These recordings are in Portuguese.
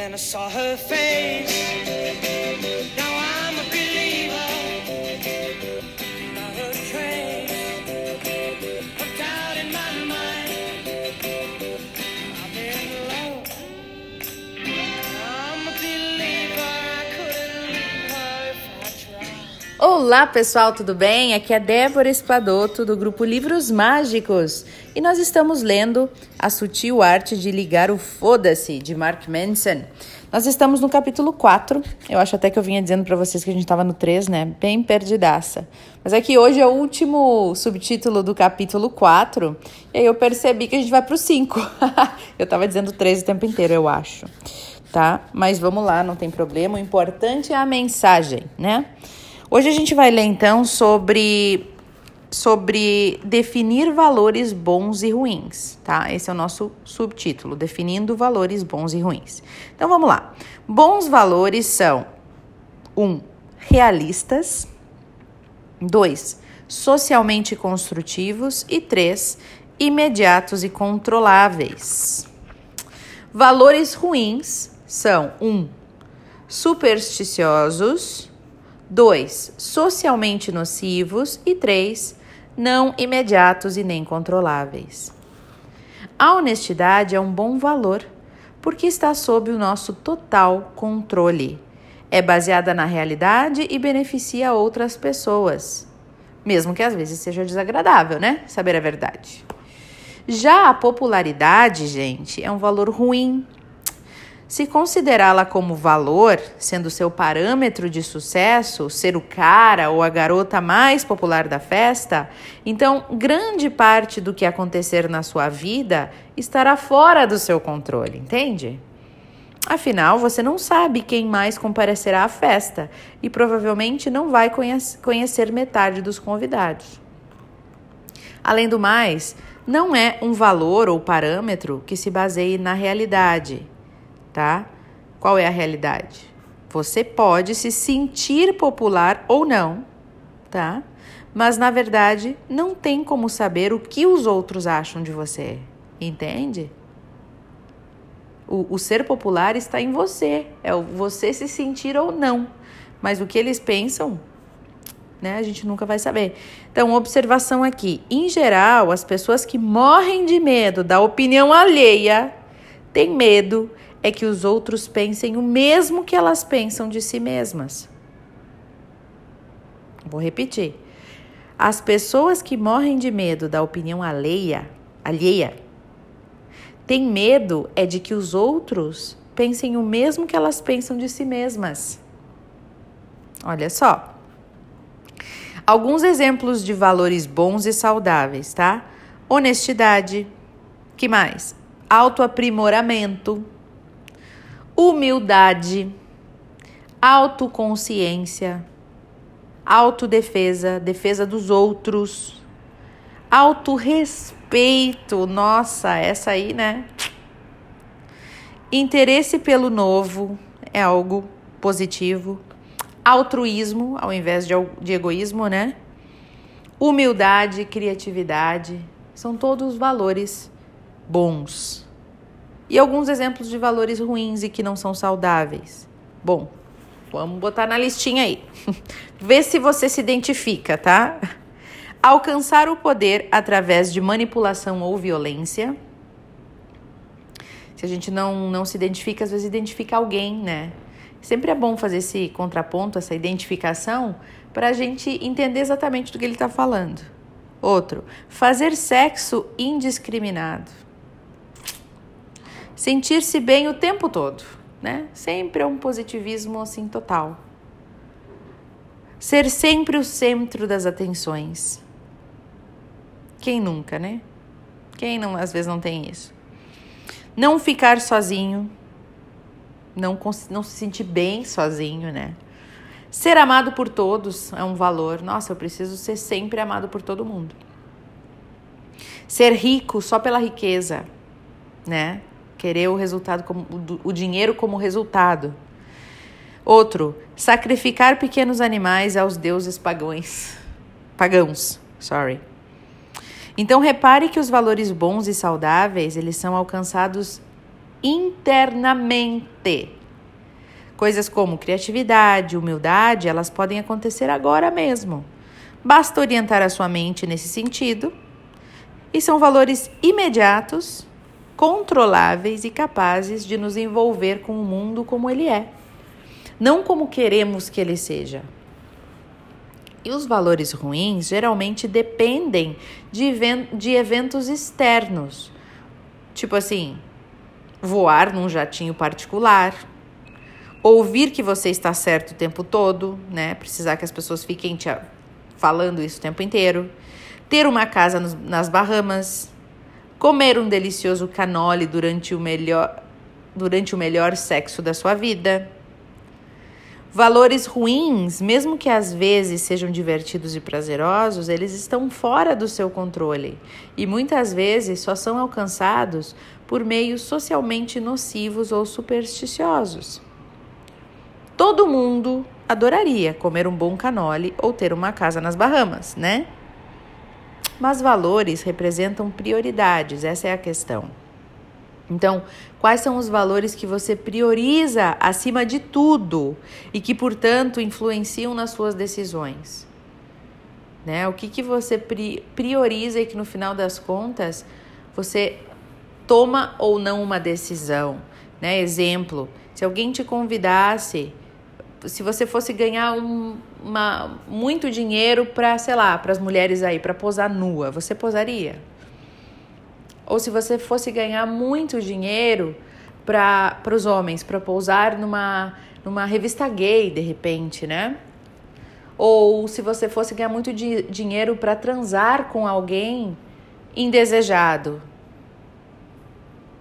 Then I saw her face. Now I'm a believer. Olá pessoal, tudo bem? Aqui é Débora Espadoto do grupo Livros Mágicos e nós estamos lendo A Sutil Arte de Ligar o Foda-se de Mark Manson. Nós estamos no capítulo 4. Eu acho até que eu vinha dizendo para vocês que a gente estava no 3, né? Bem perdidaça. Mas é que hoje é o último subtítulo do capítulo 4 e aí eu percebi que a gente vai pro 5. eu tava dizendo 3 o tempo inteiro, eu acho. Tá? Mas vamos lá, não tem problema. O importante é a mensagem, né? Hoje a gente vai ler então sobre sobre definir valores bons e ruins, tá? Esse é o nosso subtítulo, definindo valores bons e ruins. Então vamos lá. Bons valores são um, realistas, dois, socialmente construtivos e três, imediatos e controláveis. Valores ruins são um, supersticiosos, dois, socialmente nocivos e três, não imediatos e nem controláveis. A honestidade é um bom valor porque está sob o nosso total controle. É baseada na realidade e beneficia outras pessoas, mesmo que às vezes seja desagradável, né? Saber a verdade. Já a popularidade, gente, é um valor ruim. Se considerá-la como valor, sendo seu parâmetro de sucesso ser o cara ou a garota mais popular da festa, então grande parte do que acontecer na sua vida estará fora do seu controle, entende? Afinal, você não sabe quem mais comparecerá à festa e provavelmente não vai conhecer metade dos convidados. Além do mais, não é um valor ou parâmetro que se baseie na realidade tá? Qual é a realidade? Você pode se sentir popular ou não, tá? Mas na verdade não tem como saber o que os outros acham de você, entende? O, o ser popular está em você, é o você se sentir ou não. Mas o que eles pensam, né? A gente nunca vai saber. Então, observação aqui: em geral, as pessoas que morrem de medo da opinião alheia têm medo é que os outros pensem o mesmo que elas pensam de si mesmas. Vou repetir. As pessoas que morrem de medo da opinião alheia, alheia, têm medo é de que os outros pensem o mesmo que elas pensam de si mesmas. Olha só. Alguns exemplos de valores bons e saudáveis, tá? Honestidade. Que mais? Autoaprimoramento humildade, autoconsciência, autodefesa, defesa dos outros, autorrespeito, nossa, essa aí, né? Interesse pelo novo é algo positivo. Altruísmo ao invés de, de egoísmo, né? Humildade, criatividade, são todos valores bons e alguns exemplos de valores ruins e que não são saudáveis. Bom, vamos botar na listinha aí. Vê se você se identifica, tá? Alcançar o poder através de manipulação ou violência. Se a gente não, não se identifica, às vezes identifica alguém, né? Sempre é bom fazer esse contraponto, essa identificação, para a gente entender exatamente do que ele está falando. Outro, fazer sexo indiscriminado sentir-se bem o tempo todo, né? Sempre é um positivismo assim total. Ser sempre o centro das atenções. Quem nunca, né? Quem não, às vezes não tem isso? Não ficar sozinho, não, não se sentir bem sozinho, né? Ser amado por todos é um valor. Nossa, eu preciso ser sempre amado por todo mundo. Ser rico só pela riqueza, né? Querer o resultado como o dinheiro como resultado. Outro, sacrificar pequenos animais aos deuses pagãos. Pagãos, sorry. Então repare que os valores bons e saudáveis, eles são alcançados internamente. Coisas como criatividade, humildade, elas podem acontecer agora mesmo. Basta orientar a sua mente nesse sentido. E são valores imediatos, controláveis e capazes de nos envolver com o mundo como ele é, não como queremos que ele seja. E os valores ruins geralmente dependem de, de eventos externos, tipo assim, voar num jatinho particular, ouvir que você está certo o tempo todo, né? Precisar que as pessoas fiquem te falando isso o tempo inteiro, ter uma casa nos, nas Bahamas, comer um delicioso canole durante o melhor durante o melhor sexo da sua vida Valores ruins, mesmo que às vezes sejam divertidos e prazerosos, eles estão fora do seu controle e muitas vezes só são alcançados por meios socialmente nocivos ou supersticiosos. Todo mundo adoraria comer um bom canole ou ter uma casa nas Bahamas, né? Mas valores representam prioridades, essa é a questão. Então, quais são os valores que você prioriza acima de tudo e que, portanto, influenciam nas suas decisões? Né? O que, que você prioriza e que, no final das contas, você toma ou não uma decisão? Né? Exemplo, se alguém te convidasse, se você fosse ganhar um, uma, muito dinheiro para, sei lá, para as mulheres aí, para posar nua, você posaria? Ou se você fosse ganhar muito dinheiro para os homens, para pousar numa, numa revista gay, de repente, né? Ou se você fosse ganhar muito di dinheiro para transar com alguém indesejado.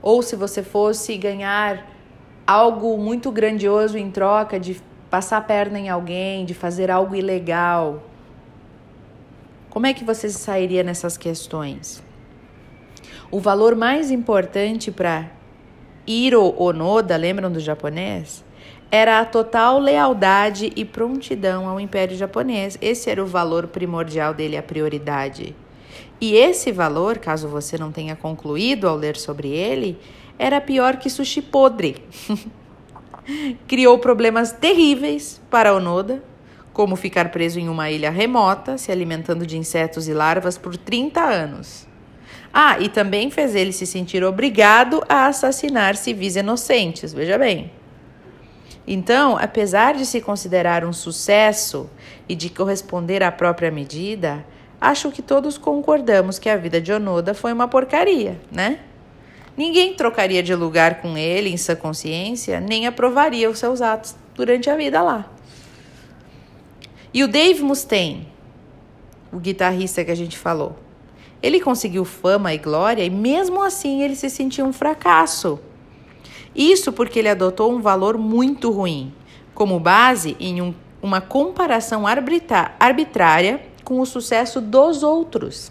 Ou se você fosse ganhar algo muito grandioso em troca de passar a perna em alguém, de fazer algo ilegal. Como é que você sairia nessas questões? O valor mais importante para Hiro Onoda, lembram do japonês? Era a total lealdade e prontidão ao Império Japonês. Esse era o valor primordial dele, a prioridade. E esse valor, caso você não tenha concluído ao ler sobre ele, era pior que sushi podre. Criou problemas terríveis para Onoda, como ficar preso em uma ilha remota, se alimentando de insetos e larvas por 30 anos. Ah, e também fez ele se sentir obrigado a assassinar civis inocentes, veja bem. Então, apesar de se considerar um sucesso e de corresponder à própria medida, acho que todos concordamos que a vida de Onoda foi uma porcaria, né? Ninguém trocaria de lugar com ele em sua consciência, nem aprovaria os seus atos durante a vida lá. E o Dave Mustaine, o guitarrista que a gente falou, ele conseguiu fama e glória e mesmo assim ele se sentia um fracasso. Isso porque ele adotou um valor muito ruim, como base em um, uma comparação arbitrária com o sucesso dos outros.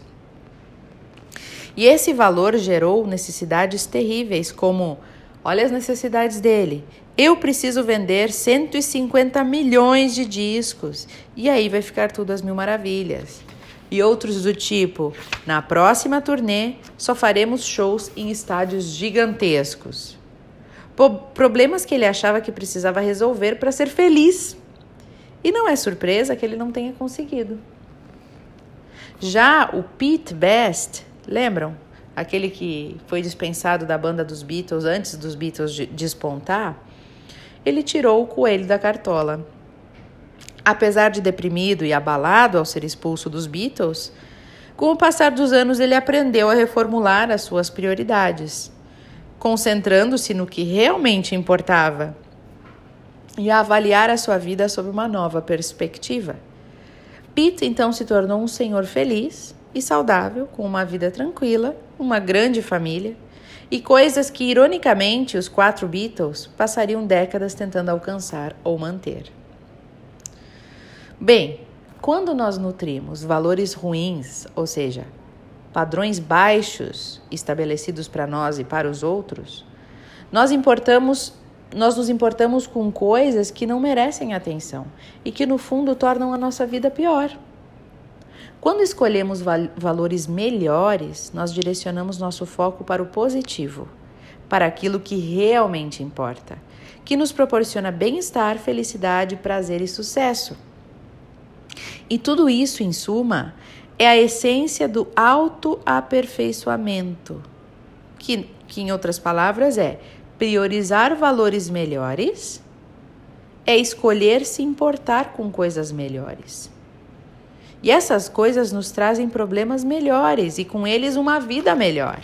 E esse valor gerou necessidades terríveis, como: olha as necessidades dele. Eu preciso vender 150 milhões de discos e aí vai ficar tudo às mil maravilhas e outros do tipo: na próxima turnê só faremos shows em estádios gigantescos. Problemas que ele achava que precisava resolver para ser feliz. E não é surpresa que ele não tenha conseguido. Já o Pete Best, lembram? Aquele que foi dispensado da banda dos Beatles antes dos Beatles despontar, ele tirou o coelho da cartola Apesar de deprimido e abalado ao ser expulso dos Beatles, com o passar dos anos ele aprendeu a reformular as suas prioridades, concentrando-se no que realmente importava e a avaliar a sua vida sob uma nova perspectiva. Pete então se tornou um senhor feliz e saudável, com uma vida tranquila, uma grande família e coisas que, ironicamente, os quatro Beatles passariam décadas tentando alcançar ou manter. Bem, quando nós nutrimos valores ruins, ou seja, padrões baixos estabelecidos para nós e para os outros, nós importamos nós nos importamos com coisas que não merecem atenção e que no fundo tornam a nossa vida pior. Quando escolhemos val valores melhores, nós direcionamos nosso foco para o positivo, para aquilo que realmente importa, que nos proporciona bem-estar, felicidade, prazer e sucesso. E tudo isso, em suma, é a essência do autoaperfeiçoamento, que, que, em outras palavras, é priorizar valores melhores, é escolher se importar com coisas melhores. E essas coisas nos trazem problemas melhores e com eles uma vida melhor.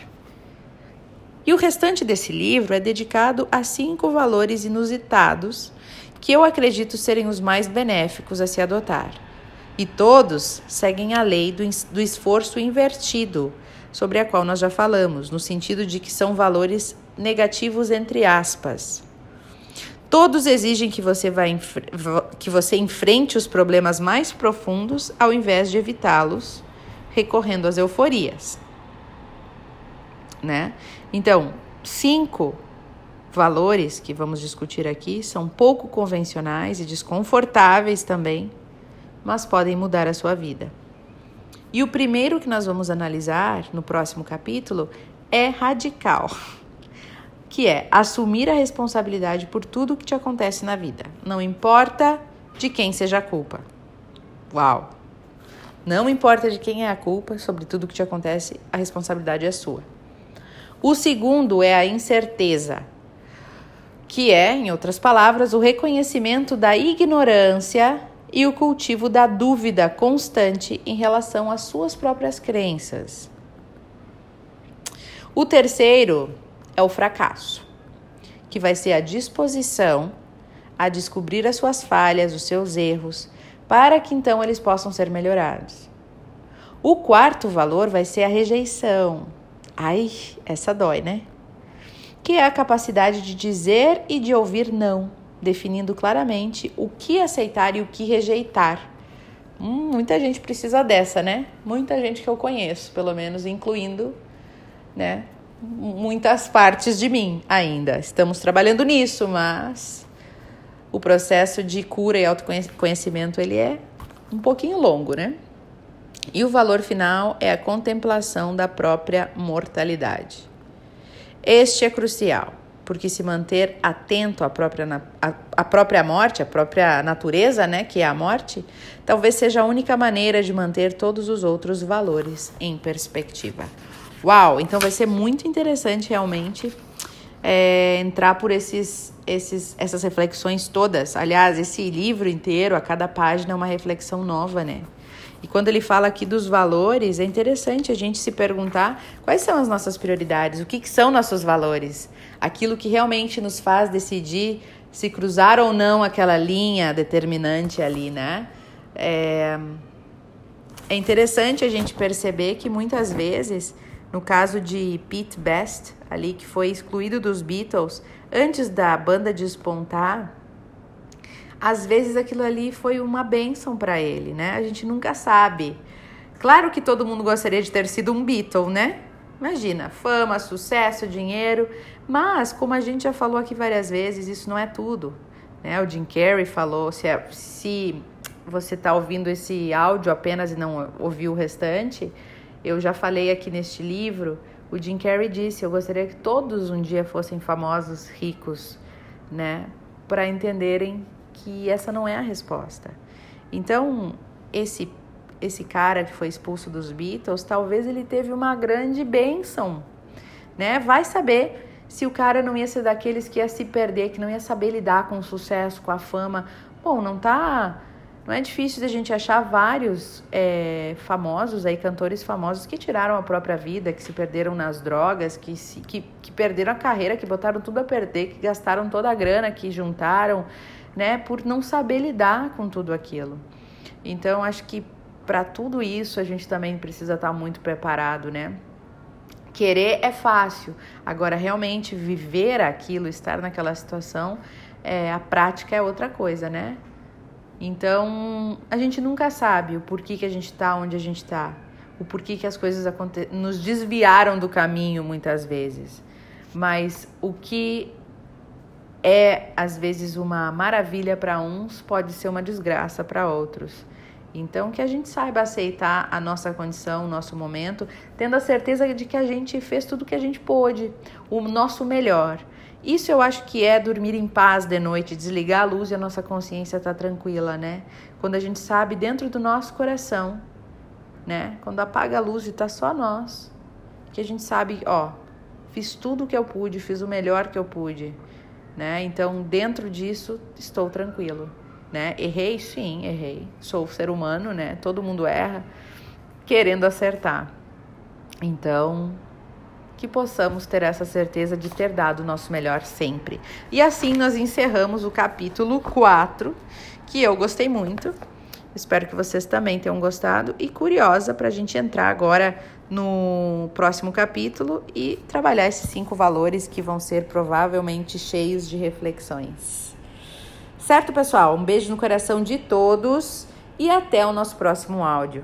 E o restante desse livro é dedicado a cinco valores inusitados que eu acredito serem os mais benéficos a se adotar. E todos seguem a lei do, esforço invertido, sobre a qual nós já falamos, no sentido de que são valores negativos entre aspas. Todos exigem que você, vá que você enfrente os problemas mais profundos ao invés de evitá-los, recorrendo às euforias. Né? Então, cinco valores que vamos discutir aqui são pouco convencionais e desconfortáveis também, mas podem mudar a sua vida. E o primeiro que nós vamos analisar no próximo capítulo é radical que é assumir a responsabilidade por tudo que te acontece na vida, não importa de quem seja a culpa. Uau! Não importa de quem é a culpa sobre tudo que te acontece, a responsabilidade é sua. O segundo é a incerteza, que é, em outras palavras, o reconhecimento da ignorância e o cultivo da dúvida constante em relação às suas próprias crenças. O terceiro é o fracasso, que vai ser a disposição a descobrir as suas falhas, os seus erros, para que então eles possam ser melhorados. O quarto valor vai ser a rejeição. Ai, essa dói, né? Que é a capacidade de dizer e de ouvir não, definindo claramente o que aceitar e o que rejeitar. Hum, muita gente precisa dessa, né? Muita gente que eu conheço, pelo menos, incluindo, né, muitas partes de mim ainda. Estamos trabalhando nisso, mas o processo de cura e autoconhecimento ele é um pouquinho longo, né? E o valor final é a contemplação da própria mortalidade. Este é crucial, porque se manter atento à própria, à, à própria morte, à própria natureza, né, que é a morte, talvez seja a única maneira de manter todos os outros valores em perspectiva. Uau! Então vai ser muito interessante realmente é, entrar por esses, esses, essas reflexões todas. Aliás, esse livro inteiro, a cada página é uma reflexão nova, né? E quando ele fala aqui dos valores, é interessante a gente se perguntar quais são as nossas prioridades, o que, que são nossos valores, aquilo que realmente nos faz decidir se cruzar ou não aquela linha determinante ali, né? É, é interessante a gente perceber que muitas vezes no caso de Pete Best, ali que foi excluído dos Beatles antes da banda despontar, às vezes aquilo ali foi uma benção para ele, né? A gente nunca sabe. Claro que todo mundo gostaria de ter sido um Beatle, né? Imagina, fama, sucesso, dinheiro, mas como a gente já falou aqui várias vezes, isso não é tudo. Né? O Jim Carrey falou, se, é, se você está ouvindo esse áudio apenas e não ouviu o restante, eu já falei aqui neste livro, o Jim Carrey disse: Eu gostaria que todos um dia fossem famosos, ricos, né? Para entenderem que essa não é a resposta. Então, esse esse cara que foi expulso dos Beatles, talvez ele teve uma grande bênção, né? Vai saber se o cara não ia ser daqueles que ia se perder, que não ia saber lidar com o sucesso, com a fama. Bom, não tá não é difícil a gente achar vários é, famosos aí, cantores famosos que tiraram a própria vida, que se perderam nas drogas, que, se, que, que perderam a carreira, que botaram tudo a perder, que gastaram toda a grana que juntaram, né, por não saber lidar com tudo aquilo. Então, acho que para tudo isso a gente também precisa estar tá muito preparado, né? Querer é fácil, agora realmente viver aquilo, estar naquela situação, é, a prática é outra coisa, né? Então, a gente nunca sabe o porquê que a gente está onde a gente está, o porquê que as coisas nos desviaram do caminho muitas vezes. Mas o que é às vezes uma maravilha para uns pode ser uma desgraça para outros. Então, que a gente saiba aceitar a nossa condição, o nosso momento, tendo a certeza de que a gente fez tudo o que a gente pôde, o nosso melhor. Isso eu acho que é dormir em paz de noite, desligar a luz e a nossa consciência tá tranquila, né? Quando a gente sabe dentro do nosso coração, né? Quando apaga a luz e tá só nós, que a gente sabe, ó, fiz tudo o que eu pude, fiz o melhor que eu pude, né? Então, dentro disso, estou tranquilo né? Errei, sim, errei. Sou ser humano, né? Todo mundo erra, querendo acertar. Então, que possamos ter essa certeza de ter dado o nosso melhor sempre. E assim nós encerramos o capítulo 4, que eu gostei muito. Espero que vocês também tenham gostado e curiosa para a gente entrar agora no próximo capítulo e trabalhar esses cinco valores que vão ser provavelmente cheios de reflexões. Certo, pessoal? Um beijo no coração de todos e até o nosso próximo áudio.